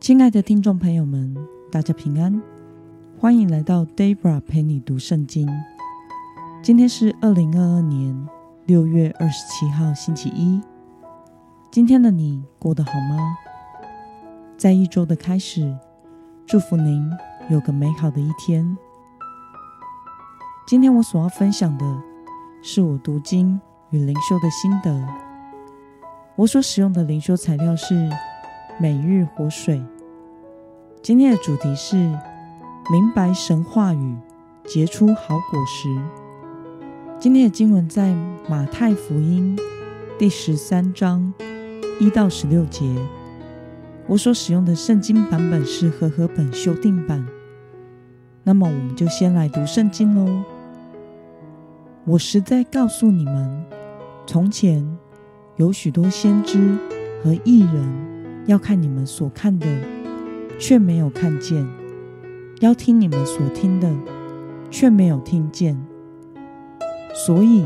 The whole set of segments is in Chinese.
亲爱的听众朋友们，大家平安，欢迎来到 Debra 陪你读圣经。今天是二零二二年六月二十七号，星期一。今天的你过得好吗？在一周的开始，祝福您有个美好的一天。今天我所要分享的是我读经与灵修的心得。我所使用的灵修材料是每日活水。今天的主题是明白神话语，结出好果实。今天的经文在马太福音第十三章一到十六节。我所使用的圣经版本是和合本修订版。那么，我们就先来读圣经喽。我实在告诉你们，从前有许多先知和义人，要看你们所看的。却没有看见，要听你们所听的，却没有听见。所以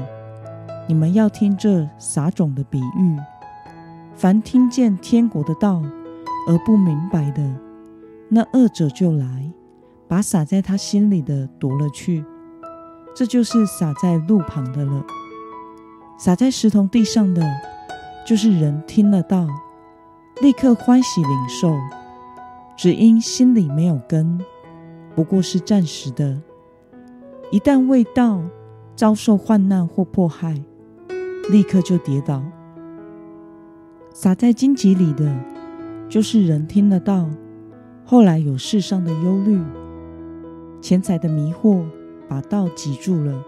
你们要听这撒种的比喻：凡听见天国的道而不明白的，那恶者就来，把撒在他心里的夺了去。这就是撒在路旁的了。撒在石头地上的，就是人听了道，立刻欢喜领受。只因心里没有根，不过是暂时的。一旦为道遭受患难或迫害，立刻就跌倒。撒在荆棘里的，就是人听得到，后来有世上的忧虑、钱财的迷惑，把道挤住了，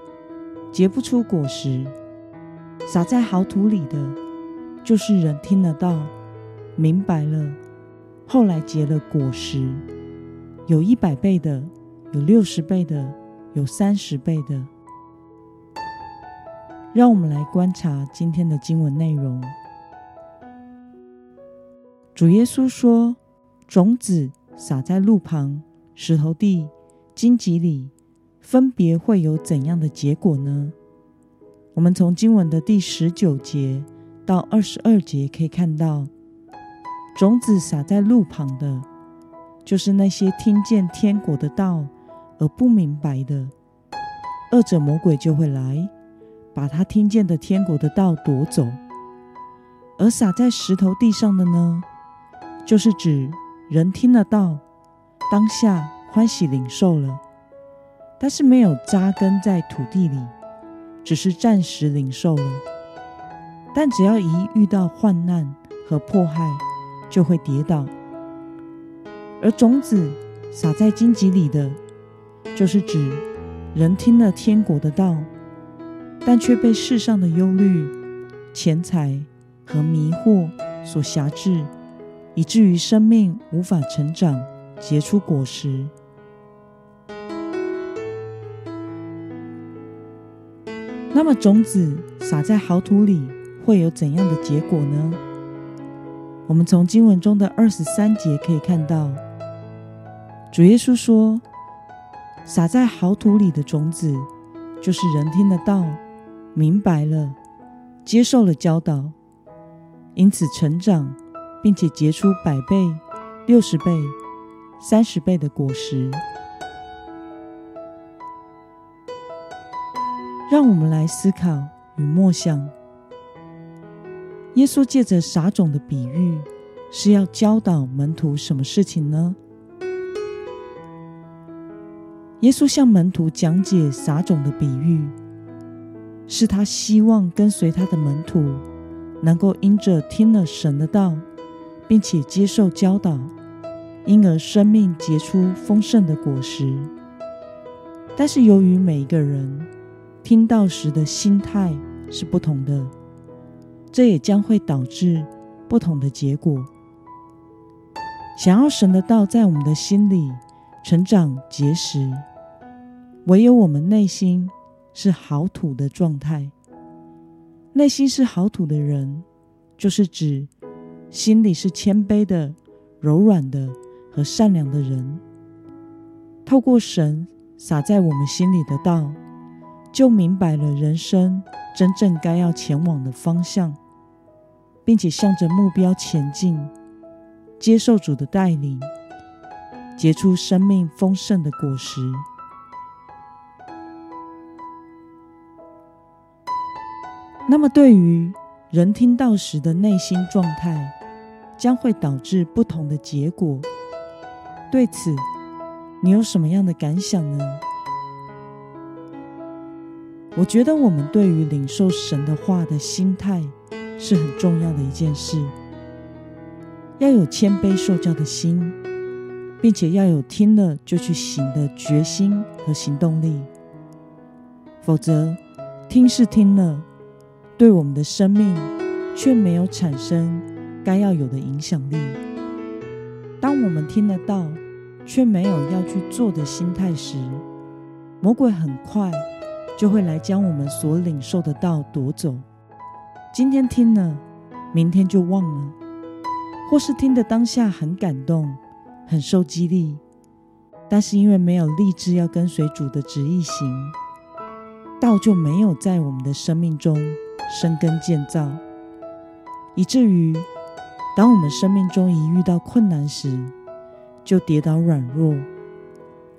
结不出果实。撒在好土里的，就是人听得到，明白了。后来结了果实，有一百倍的，有六十倍的，有三十倍的。让我们来观察今天的经文内容。主耶稣说：“种子撒在路旁、石头地、荆棘里，分别会有怎样的结果呢？”我们从经文的第十九节到二十二节可以看到。种子撒在路旁的，就是那些听见天国的道而不明白的，恶者魔鬼就会来，把他听见的天国的道夺走。而撒在石头地上的呢，就是指人听了道，当下欢喜领受了，但是没有扎根在土地里，只是暂时领受了。但只要一遇到患难和迫害，就会跌倒，而种子撒在荆棘里的，就是指人听了天国的道，但却被世上的忧虑、钱财和迷惑所辖制，以至于生命无法成长、结出果实。那么，种子撒在好土里，会有怎样的结果呢？我们从经文中的二十三节可以看到，主耶稣说：“撒在好土里的种子，就是人听得到，明白了，接受了教导，因此成长，并且结出百倍、六十倍、三十倍的果实。”让我们来思考与默想。耶稣借着撒种的比喻，是要教导门徒什么事情呢？耶稣向门徒讲解撒种的比喻，是他希望跟随他的门徒能够因着听了神的道，并且接受教导，因而生命结出丰盛的果实。但是由于每一个人听到时的心态是不同的。这也将会导致不同的结果。想要神的道在我们的心里成长结实，唯有我们内心是好土的状态。内心是好土的人，就是指心里是谦卑的、柔软的和善良的人。透过神撒在我们心里的道，就明白了人生真正该要前往的方向。并且向着目标前进，接受主的带领，结出生命丰盛的果实。那么，对于人听到时的内心状态，将会导致不同的结果。对此，你有什么样的感想呢？我觉得我们对于领受神的话的心态是很重要的一件事，要有谦卑受教的心，并且要有听了就去行的决心和行动力。否则，听是听了。对我们的生命却没有产生该要有的影响力。当我们听得到，却没有要去做的心态时，魔鬼很快就会来将我们所领受的道夺走。今天听了，明天就忘了；或是听的当下很感动，很受激励，但是因为没有立志要跟随主的旨意行，道就没有在我们的生命中。生根建造，以至于当我们生命中一遇到困难时，就跌倒软弱，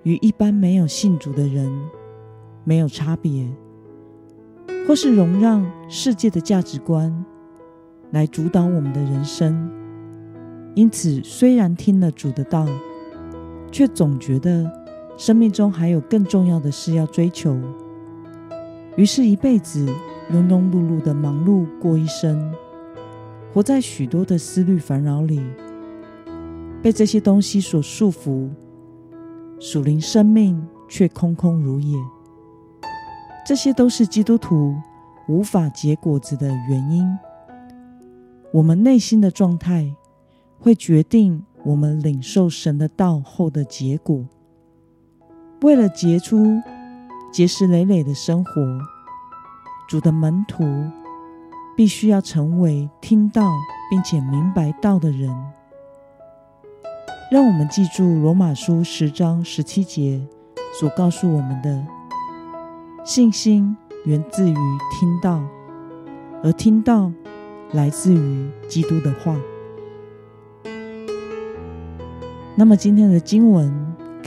与一般没有信主的人没有差别，或是容让世界的价值观来主导我们的人生。因此，虽然听了主的道，却总觉得生命中还有更重要的事要追求，于是，一辈子。庸庸碌碌的忙碌过一生，活在许多的思虑烦恼里，被这些东西所束缚，属灵生命却空空如也。这些都是基督徒无法结果子的原因。我们内心的状态会决定我们领受神的道后的结果。为了结出结实累累的生活。主的门徒必须要成为听道并且明白道的人。让我们记住罗马书十章十七节所告诉我们的：信心源自于听到，而听到来自于基督的话。那么今天的经文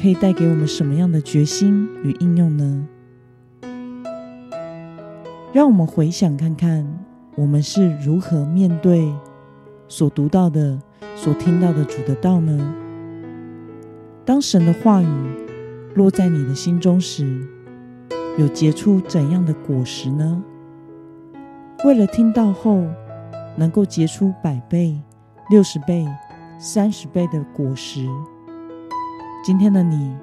可以带给我们什么样的决心与应用呢？让我们回想看看，我们是如何面对所读到的、所听到的主的道呢？当神的话语落在你的心中时，有结出怎样的果实呢？为了听到后能够结出百倍、六十倍、三十倍的果实，今天的你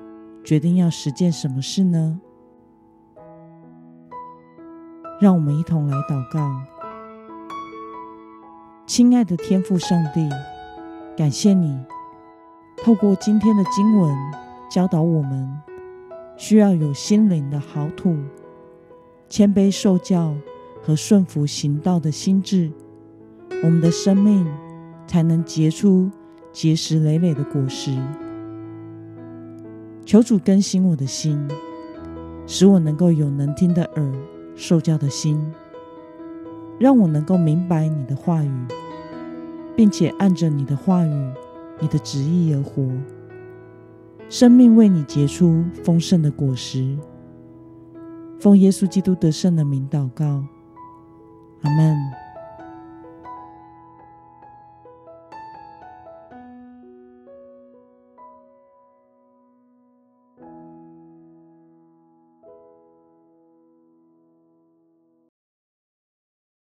决定要实践什么事呢？让我们一同来祷告，亲爱的天父上帝，感谢你透过今天的经文教导我们，需要有心灵的好土、谦卑受教和顺服行道的心智，我们的生命才能结出结实累累的果实。求主更新我的心，使我能够有能听的耳。受教的心，让我能够明白你的话语，并且按着你的话语、你的旨意而活，生命为你结出丰盛的果实。奉耶稣基督得胜的名祷告，阿门。